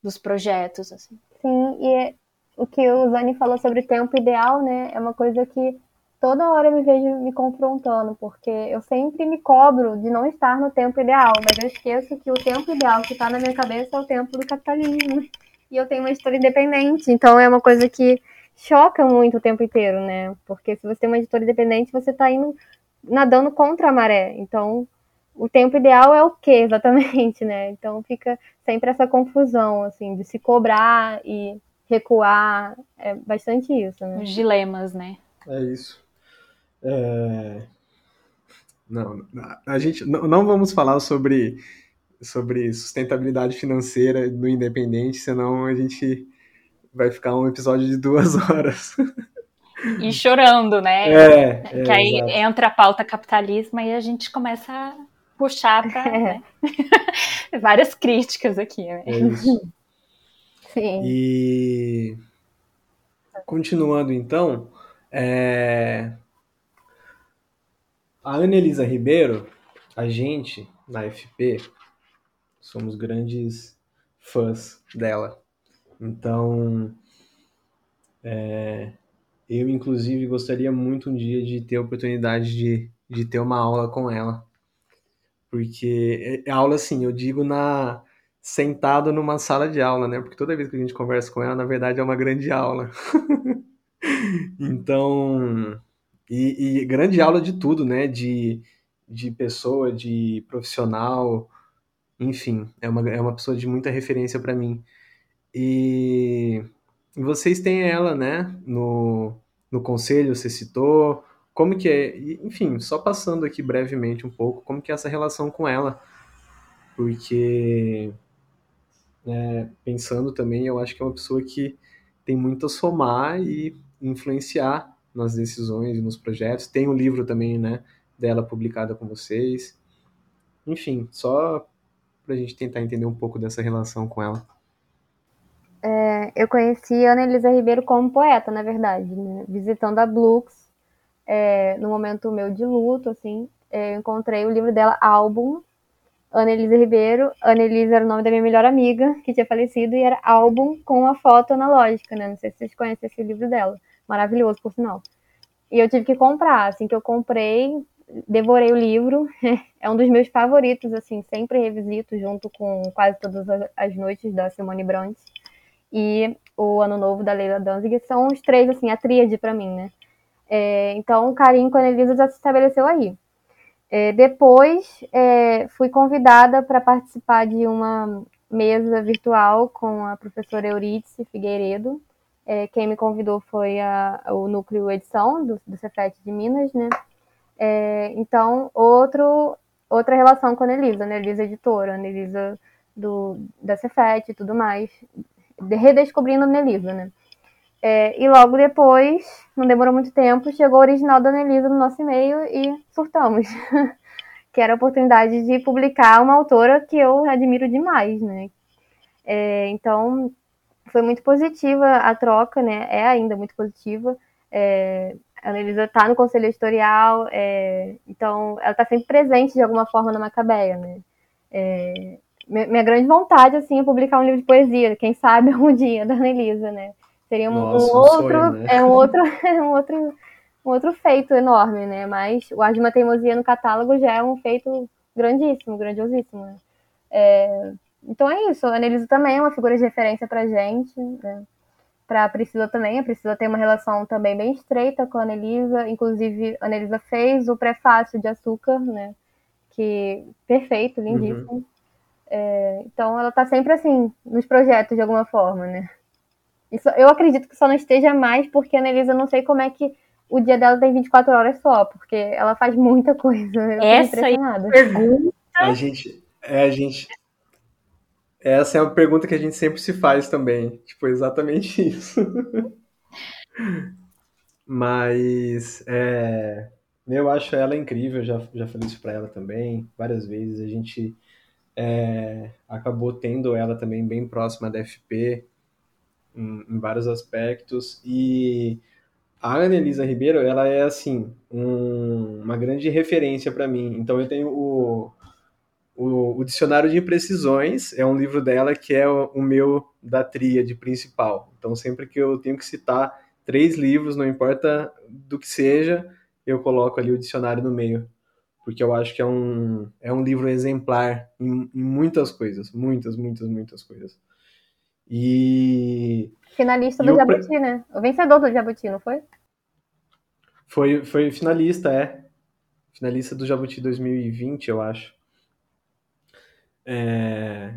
dos projetos, assim. Sim, e é, o que o Zani falou sobre tempo ideal, né, é uma coisa que toda hora eu me vejo me confrontando, porque eu sempre me cobro de não estar no tempo ideal, mas eu esqueço que o tempo ideal que está na minha cabeça é o tempo do capitalismo. E eu tenho uma editora independente, então é uma coisa que choca muito o tempo inteiro, né? Porque se você tem uma editora independente, você está indo nadando contra a maré. Então, o tempo ideal é o que exatamente, né? Então fica sempre essa confusão, assim, de se cobrar e recuar. É bastante isso, né? Os dilemas, né? É isso. É... Não, a gente não, não vamos falar sobre, sobre sustentabilidade financeira do independente, senão a gente vai ficar um episódio de duas horas. E chorando, né? É, que é, aí exato. entra a pauta capitalismo e a gente começa a puxar para né? várias críticas aqui. Né? É isso. Sim. E continuando então, é... a Ana Elisa Ribeiro, a gente na FP somos grandes fãs dela. Então, é... eu inclusive gostaria muito um dia de ter a oportunidade de, de ter uma aula com ela porque é, é aula, assim, eu digo na sentado numa sala de aula, né? Porque toda vez que a gente conversa com ela, na verdade é uma grande aula. então, e, e, grande aula de tudo, né? De, de pessoa, de profissional, enfim, é uma, é uma pessoa de muita referência para mim. E vocês têm ela, né? No, no conselho, você citou, como que é, enfim, só passando aqui brevemente um pouco, como que é essa relação com ela, porque é, pensando também, eu acho que é uma pessoa que tem muito a somar e influenciar nas decisões e nos projetos. Tem um livro também, né, dela publicado com vocês. Enfim, só para a gente tentar entender um pouco dessa relação com ela. É, eu conheci Ana Elisa Ribeiro como poeta, na verdade, né? visitando a Blux é, no momento meu de luto, assim, é, eu encontrei o livro dela, Álbum, Ana Elisa Ribeiro. Ana Elisa era o nome da minha melhor amiga, que tinha falecido, e era álbum com a foto analógica, né? Não sei se vocês conhecem esse livro dela. Maravilhoso, por sinal. E eu tive que comprar. Assim que eu comprei, devorei o livro. É um dos meus favoritos, assim, sempre revisito junto com quase todas as noites da Simone Brandt e o Ano Novo da Leila Danzig. São os três, assim, a tríade para mim, né? É, então, o carinho com a Elisa já se estabeleceu aí. É, depois, é, fui convidada para participar de uma mesa virtual com a professora Eurídice Figueiredo. É, quem me convidou foi a, o Núcleo Edição do, do Cefet de Minas, né? É, então, outro, outra relação com a Anelisa, né? Elisa editora, Anelisa do, da Cefet e tudo mais. redescobrindo a Anelisa, né? É, e logo depois, não demorou muito tempo, chegou o original da Anelisa no nosso e-mail e surtamos. que era a oportunidade de publicar uma autora que eu admiro demais, né? É, então, foi muito positiva a troca, né? É ainda muito positiva. É, a Anelisa está no conselho editorial, é, então ela está sempre presente de alguma forma na Macabeia, né? É, minha, grande vontade, assim, é publicar um livro de poesia, quem sabe um dia, da Anelisa, né? Seria um, Nossa, um outro, sonho, né? é um outro, um outro, um outro feito enorme, né? Mas o Ar de uma Teimosia no catálogo já é um feito grandíssimo, grandiosíssimo. Né? É, então é isso. A Anelisa também é uma figura de referência pra gente, né? Pra Priscila também. A Priscila tem uma relação também bem estreita com a Anelisa. Inclusive, a Anelisa fez o prefácio de Açúcar, né? Que perfeito, lindíssimo. Uhum. É, então ela tá sempre assim, nos projetos de alguma forma, né? Isso, eu acredito que só não esteja mais porque a Anelisa não sei como é que o dia dela tem 24 horas só, porque ela faz muita coisa. Eu Essa pergunta. A gente, é, a gente. Essa é uma pergunta que a gente sempre se faz também. Tipo, exatamente isso. Mas é, eu acho ela incrível, já, já falei isso para ela também várias vezes. A gente é, acabou tendo ela também bem próxima da FP em, em vários aspectos. E a Ana Elisa Ribeiro, ela é, assim, um, uma grande referência para mim. Então, eu tenho o, o, o, Dicionário de Imprecisões, é um livro dela que é o, o meu da tríade principal. Então, sempre que eu tenho que citar três livros, não importa do que seja, eu coloco ali o dicionário no meio. Porque eu acho que é um, é um livro exemplar em, em muitas coisas. Muitas, muitas, muitas coisas. E. Finalista do Jabuti, pre... né? O vencedor do Jabuti, não foi? Foi, foi finalista, é. Finalista do Jabuti 2020, eu acho. É...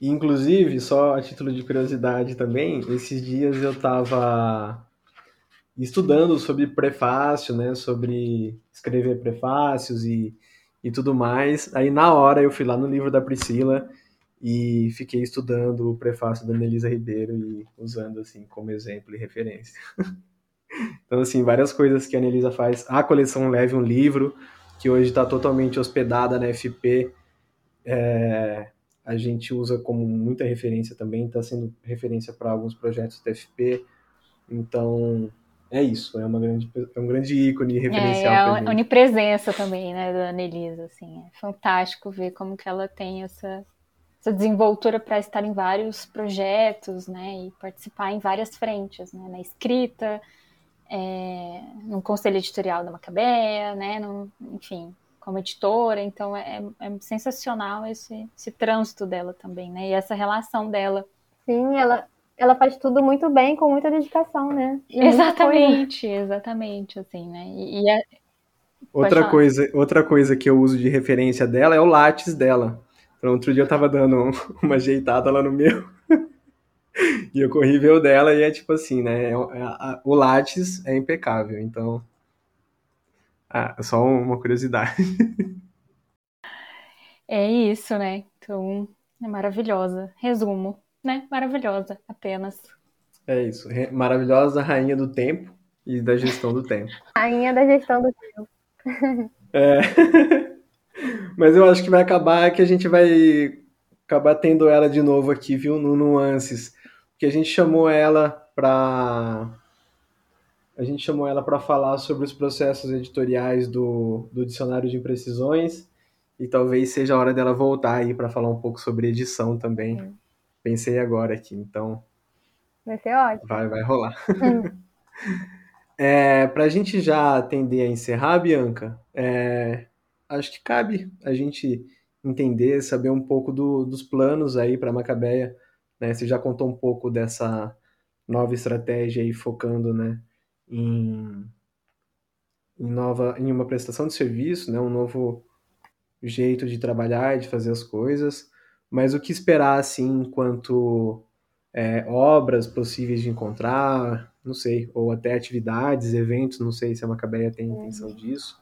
Inclusive, só a título de curiosidade também, esses dias eu estava estudando sobre prefácio, né, sobre escrever prefácios e, e tudo mais. Aí na hora eu fui lá no livro da Priscila e fiquei estudando o prefácio da Anelisa Ribeiro e usando assim como exemplo e referência. então assim, várias coisas que a Anelisa faz. A coleção Leve um Livro, que hoje está totalmente hospedada na FP, é, a gente usa como muita referência também, está sendo referência para alguns projetos da FP. Então, é isso, é, uma grande, é um grande ícone referencial. É, é a onipresença também, né, da Anelisa, assim, é fantástico ver como que ela tem essa essa desenvoltura para estar em vários projetos, né, e participar em várias frentes, né, na escrita, é, no conselho editorial da Macabeia, né, no, enfim, como editora, então é, é sensacional esse, esse trânsito dela também, né, e essa relação dela. Sim, ela, ela faz tudo muito bem, com muita dedicação, né? exatamente, exatamente, assim, né? E, e é... outra coisa, outra coisa que eu uso de referência dela é o látis dela. Então, outro dia eu tava dando uma ajeitada lá no meu. e eu corri ver o dela e é tipo assim, né? É, é, o látis é impecável, então. Ah, só uma curiosidade. é isso, né? Então, é maravilhosa. Resumo, né? Maravilhosa, apenas. É isso. Maravilhosa rainha do tempo e da gestão do tempo. Rainha da gestão do tempo. É. Mas eu acho que vai acabar que a gente vai acabar tendo ela de novo aqui, viu? No Nuances. Porque a gente chamou ela para A gente chamou ela para falar sobre os processos editoriais do, do Dicionário de Imprecisões e talvez seja a hora dela voltar aí para falar um pouco sobre edição também. Pensei agora aqui, então. Vai ser ótimo. Vai, vai rolar. Hum. é, para a gente já atender a encerrar, Bianca, é, acho que cabe a gente entender, saber um pouco do, dos planos aí para Macabeia. Né? Você já contou um pouco dessa nova estratégia aí focando né, em, em, nova, em uma prestação de serviço, né, um novo jeito de trabalhar e de fazer as coisas. Mas o que esperar assim enquanto é, obras possíveis de encontrar, não sei, ou até atividades, eventos, não sei se a Macabeia tem intenção disso.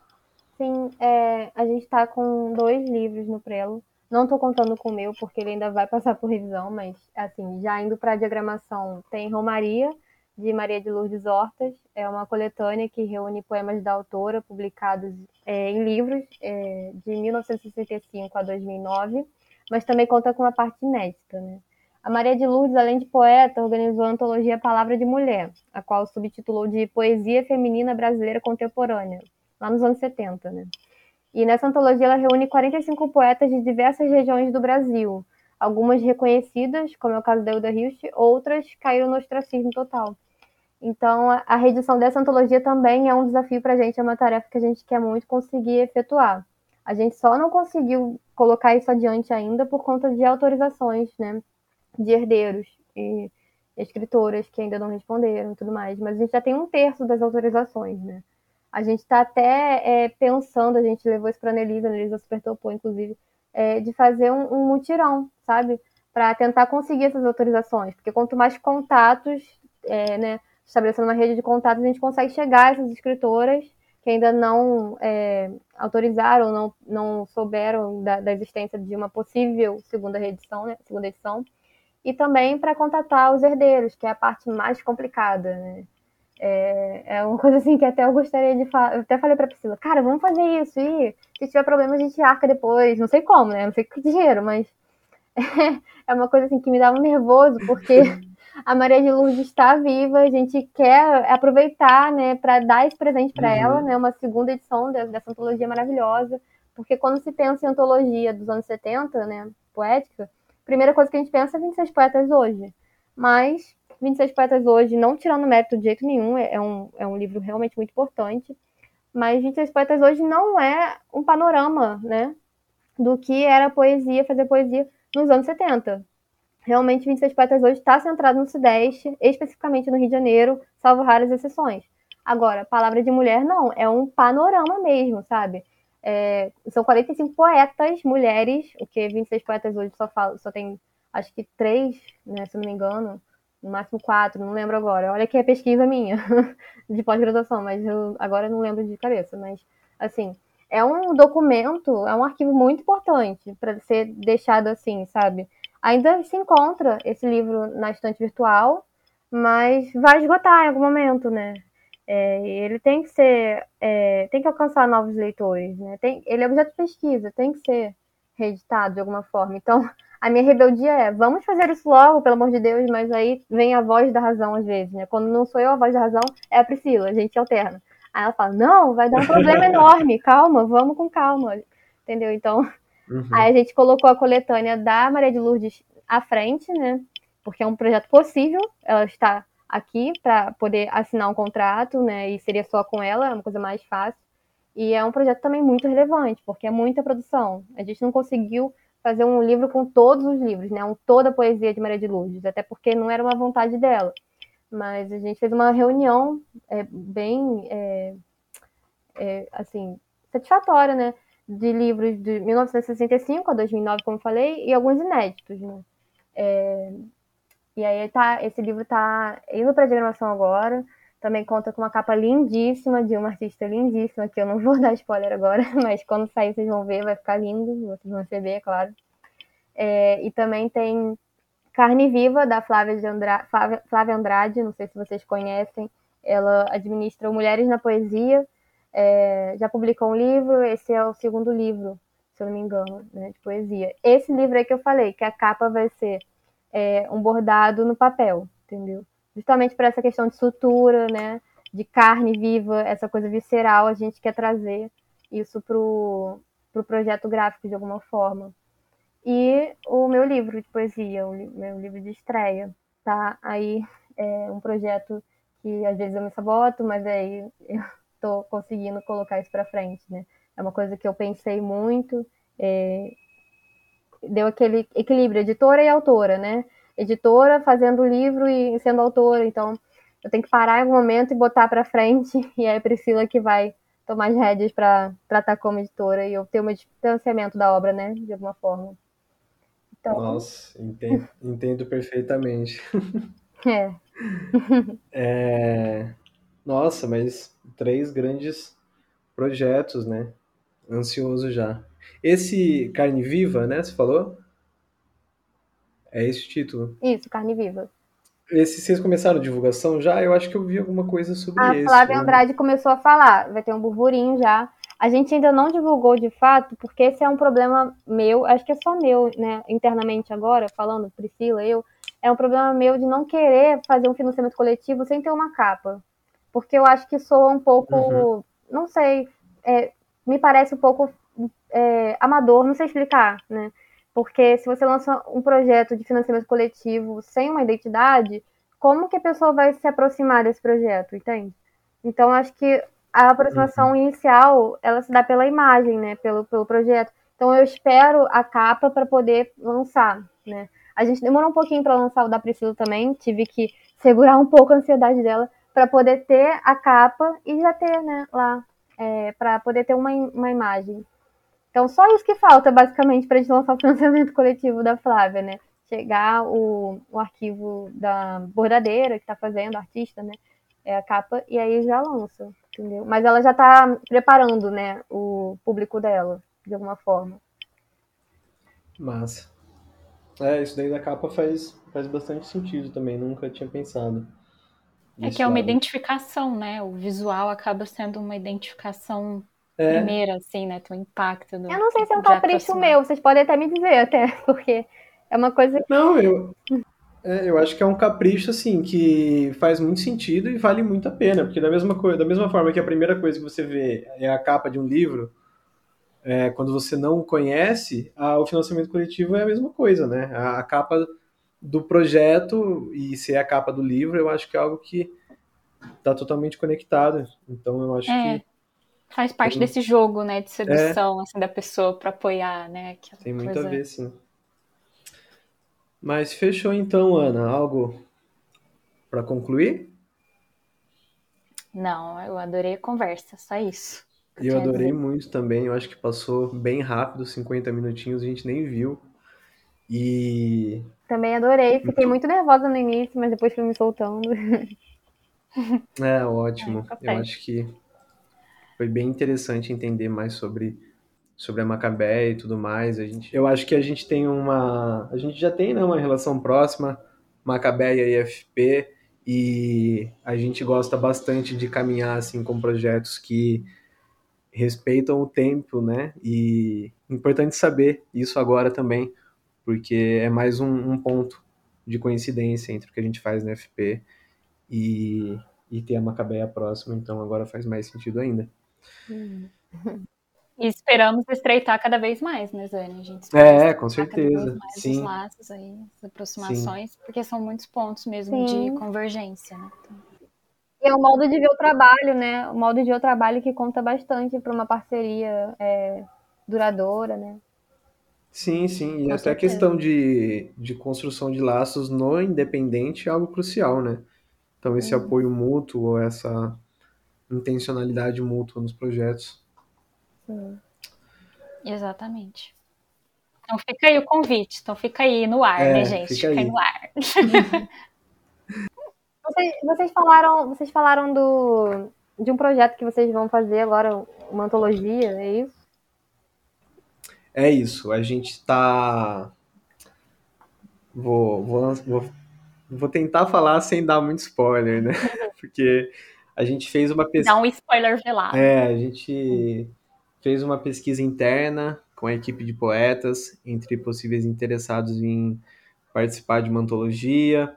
Sim, é, a gente está com dois livros no prelo. Não estou contando com o meu, porque ele ainda vai passar por revisão, mas, assim, já indo para a diagramação, tem Romaria, de Maria de Lourdes Hortas. É uma coletânea que reúne poemas da autora publicados é, em livros é, de 1965 a 2009, mas também conta com uma parte inédita, né? A Maria de Lourdes, além de poeta, organizou a antologia Palavra de Mulher, a qual subtitulou de Poesia Feminina Brasileira Contemporânea, lá nos anos 70, né? E nessa antologia ela reúne 45 poetas de diversas regiões do Brasil, algumas reconhecidas, como é o caso da Euda Hilst, outras caíram no ostracismo total. Então, a reedição dessa antologia também é um desafio para a gente, é uma tarefa que a gente quer muito conseguir efetuar. A gente só não conseguiu colocar isso adiante ainda por conta de autorizações, né, de herdeiros e escritoras que ainda não responderam e tudo mais. Mas a gente já tem um terço das autorizações, né? A gente está até é, pensando, a gente levou isso para a Anelisa, a Anelisa super topou, inclusive, é, de fazer um, um mutirão, sabe? Para tentar conseguir essas autorizações. Porque quanto mais contatos, é, né, estabelecendo uma rede de contatos, a gente consegue chegar a essas escritoras que ainda não é, autorizaram, não, não souberam da, da, existência de uma possível segunda reedição, né, segunda edição, e também para contatar os herdeiros, que é a parte mais complicada, né? É, é uma coisa assim que até eu gostaria de falar. Eu até falei pra Priscila, cara, vamos fazer isso. E se tiver problema, a gente arca depois. Não sei como, né? Não sei que dinheiro, mas é uma coisa assim que me um nervoso, porque a Maria de Lourdes está viva, a gente quer aproveitar, né, para dar esse presente para uhum. ela, né, uma segunda edição dessa antologia maravilhosa, porque quando se pensa em antologia dos anos 70, né, poética, a primeira coisa que a gente pensa é 26 poetas hoje. Mas 26 Poetas hoje, não tirando mérito de jeito nenhum, é, é um, é um livro realmente muito importante, mas 26 Poetas hoje não é um panorama, né, do que era poesia, fazer poesia nos anos 70. Realmente, 26 Poetas hoje está centrado no Sudeste, especificamente no Rio de Janeiro, salvo raras exceções. Agora, Palavra de Mulher não, é um panorama mesmo, sabe? É, são 45 poetas mulheres, o que 26 poetas hoje só, fala, só tem, acho que três, né, se não me engano, no máximo quatro, não lembro agora. Olha que é pesquisa minha de pós-graduação, mas eu agora não lembro de cabeça. Mas, assim, é um documento, é um arquivo muito importante para ser deixado assim, sabe? Ainda se encontra esse livro na estante virtual, mas vai esgotar em algum momento, né? É, ele tem que ser, é, tem que alcançar novos leitores, né? Tem, ele é objeto de pesquisa, tem que ser reeditado de alguma forma. Então, a minha rebeldia é, vamos fazer isso logo, pelo amor de Deus, mas aí vem a voz da razão às vezes, né? Quando não sou eu a voz da razão, é a Priscila, a gente alterna. Aí ela fala, não, vai dar um problema enorme, calma, vamos com calma, entendeu? Então, uhum. aí a gente colocou a coletânea da Maria de Lourdes à frente, né? Porque é um projeto possível, ela está aqui para poder assinar um contrato, né? E seria só com ela, é uma coisa mais fácil. E é um projeto também muito relevante, porque é muita produção. A gente não conseguiu fazer um livro com todos os livros, né? Um, toda a poesia de Maria de Lourdes, até porque não era uma vontade dela. Mas a gente fez uma reunião é, bem, é, é, assim, satisfatória, né? De livros de 1965 a 2009, como falei, e alguns inéditos, né? É, e aí tá, esse livro está indo para diagramação agora. Também conta com uma capa lindíssima de uma artista lindíssima, que eu não vou dar spoiler agora, mas quando sair vocês vão ver, vai ficar lindo, vocês vão receber, é claro. É, e também tem Carne Viva, da Flávia, de Andra... Flávia Andrade, não sei se vocês conhecem, ela administra Mulheres na Poesia, é, já publicou um livro, esse é o segundo livro, se eu não me engano, né, de poesia. Esse livro aí que eu falei, que a capa vai ser é, um bordado no papel, entendeu? Justamente por essa questão de sutura, né? de carne viva, essa coisa visceral, a gente quer trazer isso pro, pro projeto gráfico de alguma forma. E o meu livro de poesia, o meu livro de estreia, tá? Aí é um projeto que às vezes eu me saboto, mas aí eu tô conseguindo colocar isso para frente, né? É uma coisa que eu pensei muito, é, deu aquele equilíbrio, editora e autora, né? Editora fazendo o livro e sendo autora, então eu tenho que parar em algum momento e botar para frente, e é a Priscila que vai tomar as rédeas para tratar como editora e eu ter um distanciamento da obra, né, de alguma forma. Então... Nossa, entendo, entendo perfeitamente. É. é. Nossa, mas três grandes projetos, né? Ansioso já. Esse Carne Viva, né? Você falou? É esse o título? Isso, Carne Viva. Esse, vocês começaram a divulgação já? Eu acho que eu vi alguma coisa sobre a esse. A Flávia né? Andrade começou a falar, vai ter um burburinho já. A gente ainda não divulgou de fato, porque esse é um problema meu, acho que é só meu, né, internamente agora, falando, Priscila, eu, é um problema meu de não querer fazer um financiamento coletivo sem ter uma capa. Porque eu acho que soa um pouco, uhum. não sei, é, me parece um pouco é, amador, não sei explicar, né? Porque se você lança um projeto de financiamento coletivo sem uma identidade, como que a pessoa vai se aproximar desse projeto, entende? Então, acho que a aproximação uhum. inicial, ela se dá pela imagem, né, pelo, pelo projeto. Então, eu espero a capa para poder lançar, né? A gente demorou um pouquinho para lançar o da Priscila também, tive que segurar um pouco a ansiedade dela para poder ter a capa e já ter, né, lá, é, para poder ter uma, uma imagem. Então, só isso que falta, basicamente, para a gente lançar o financiamento coletivo da Flávia, né? Chegar o, o arquivo da bordadeira que está fazendo, artista, né? É a capa, e aí já lança, entendeu? Mas ela já está preparando, né, o público dela, de alguma forma. Massa. É, isso daí da capa faz, faz bastante sentido também, nunca tinha pensado. É que é uma identificação, né? O visual acaba sendo uma identificação é. primeira, assim, né? Tem um impacto. No, eu não sei se é um capricho meu, vocês podem até me dizer, até, porque é uma coisa que... Não, eu, é, eu acho que é um capricho, assim, que faz muito sentido e vale muito a pena, porque da mesma, coisa, da mesma forma que a primeira coisa que você vê é a capa de um livro, é, quando você não conhece, a, o financiamento coletivo é a mesma coisa, né? A, a capa do projeto e ser a capa do livro, eu acho que é algo que está totalmente conectado. Então, eu acho é. que Faz parte tem... desse jogo, né, de sedução, é. assim, da pessoa para apoiar, né? Tem muito coisa... a ver, sim. Mas fechou então, Ana. Algo para concluir? Não, eu adorei a conversa, só isso. Eu, eu adorei muito também. Eu acho que passou bem rápido, 50 minutinhos, a gente nem viu. E. Também adorei. Fiquei muito nervosa no início, mas depois fui me soltando. É, ótimo. É, eu acho que foi bem interessante entender mais sobre sobre a Macabé e tudo mais. A gente, eu acho que a gente tem uma, a gente já tem né, uma relação próxima, Macabéia e FP, e a gente gosta bastante de caminhar assim com projetos que respeitam o tempo, né? E importante saber isso agora também, porque é mais um, um ponto de coincidência entre o que a gente faz no FP e, e ter a Macabéia próxima, então agora faz mais sentido ainda. E esperamos estreitar cada vez mais, né, Zane? A gente é, com certeza. Sim. Os laços aí, as aproximações, Sim. porque são muitos pontos mesmo Sim. de convergência, né? Então... E é o modo de ver o trabalho, né? O modo de ver o trabalho que conta bastante para uma parceria é, duradoura, né? Sim, sim. E com até certeza. a questão de, de construção de laços no independente é algo crucial, né? Então, esse apoio mútuo, essa intencionalidade mútua nos projetos. Sim. Exatamente. Então fica aí o convite, então fica aí no ar, é, né, gente? Fica, fica aí. no ar. vocês, vocês, falaram, vocês falaram do, de um projeto que vocês vão fazer agora, uma antologia, é isso? É isso, a gente está. Vou, vou, vou, vou tentar falar sem dar muito spoiler, né? Porque a gente fez uma pesquisa. Dá um spoiler velado. É, a gente fez uma pesquisa interna com a equipe de poetas, entre possíveis interessados em participar de uma antologia.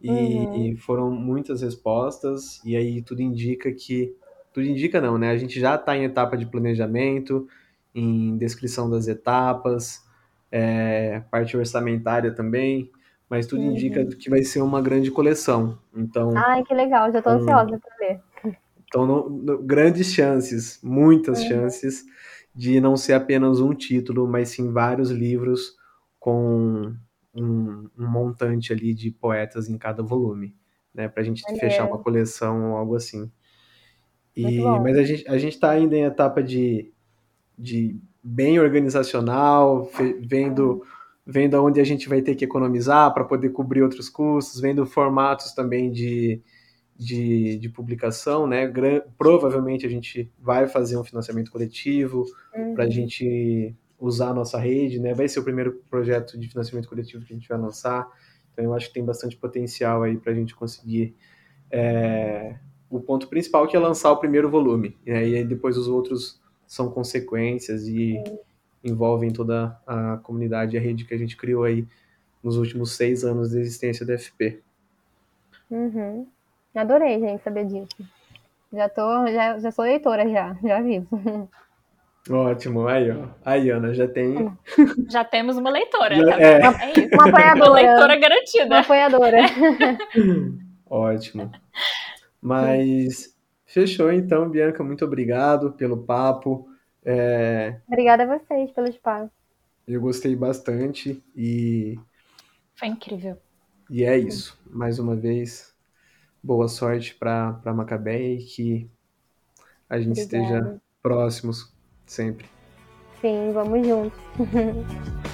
e, uhum. foram muitas respostas e aí tudo indica que tudo indica não, né? A gente já está em etapa de planejamento, em descrição das etapas, é, parte orçamentária também, mas tudo uhum. indica que vai ser uma grande coleção. Então, ai que legal, já estou ansiosa para ver. Então, grandes chances, muitas uhum. chances de não ser apenas um título, mas sim vários livros com um, um montante ali de poetas em cada volume, né? Para a gente fechar uma coleção ou algo assim. E, mas a gente a gente está ainda em etapa de, de bem organizacional, vendo vendo aonde a gente vai ter que economizar para poder cobrir outros custos, vendo formatos também de, de, de publicação, né? Gran, provavelmente a gente vai fazer um financiamento coletivo uhum. para a gente usar a nossa rede, né? Vai ser o primeiro projeto de financiamento coletivo que a gente vai lançar, então eu acho que tem bastante potencial aí para a gente conseguir é, o ponto principal que é lançar o primeiro volume, né? e aí depois os outros são consequências e uhum. Envolvem toda a comunidade e a rede que a gente criou aí nos últimos seis anos de existência da FP. Uhum. Adorei, gente, saber disso. Já tô, já, já sou leitora já, já aviso. Ótimo, aí ó. Aí, Ana, já tem. Já temos uma leitora. Já, tá é. é isso. Uma apoiadora. Uma leitora garantida. Uma apoiadora. Ótimo. Mas fechou então, Bianca. Muito obrigado pelo papo. É... Obrigada a vocês pelo espaço. Eu gostei bastante e. Foi incrível. E é isso. Mais uma vez, boa sorte para Macabeia e que a gente Obrigada. esteja próximos sempre. Sim, vamos juntos.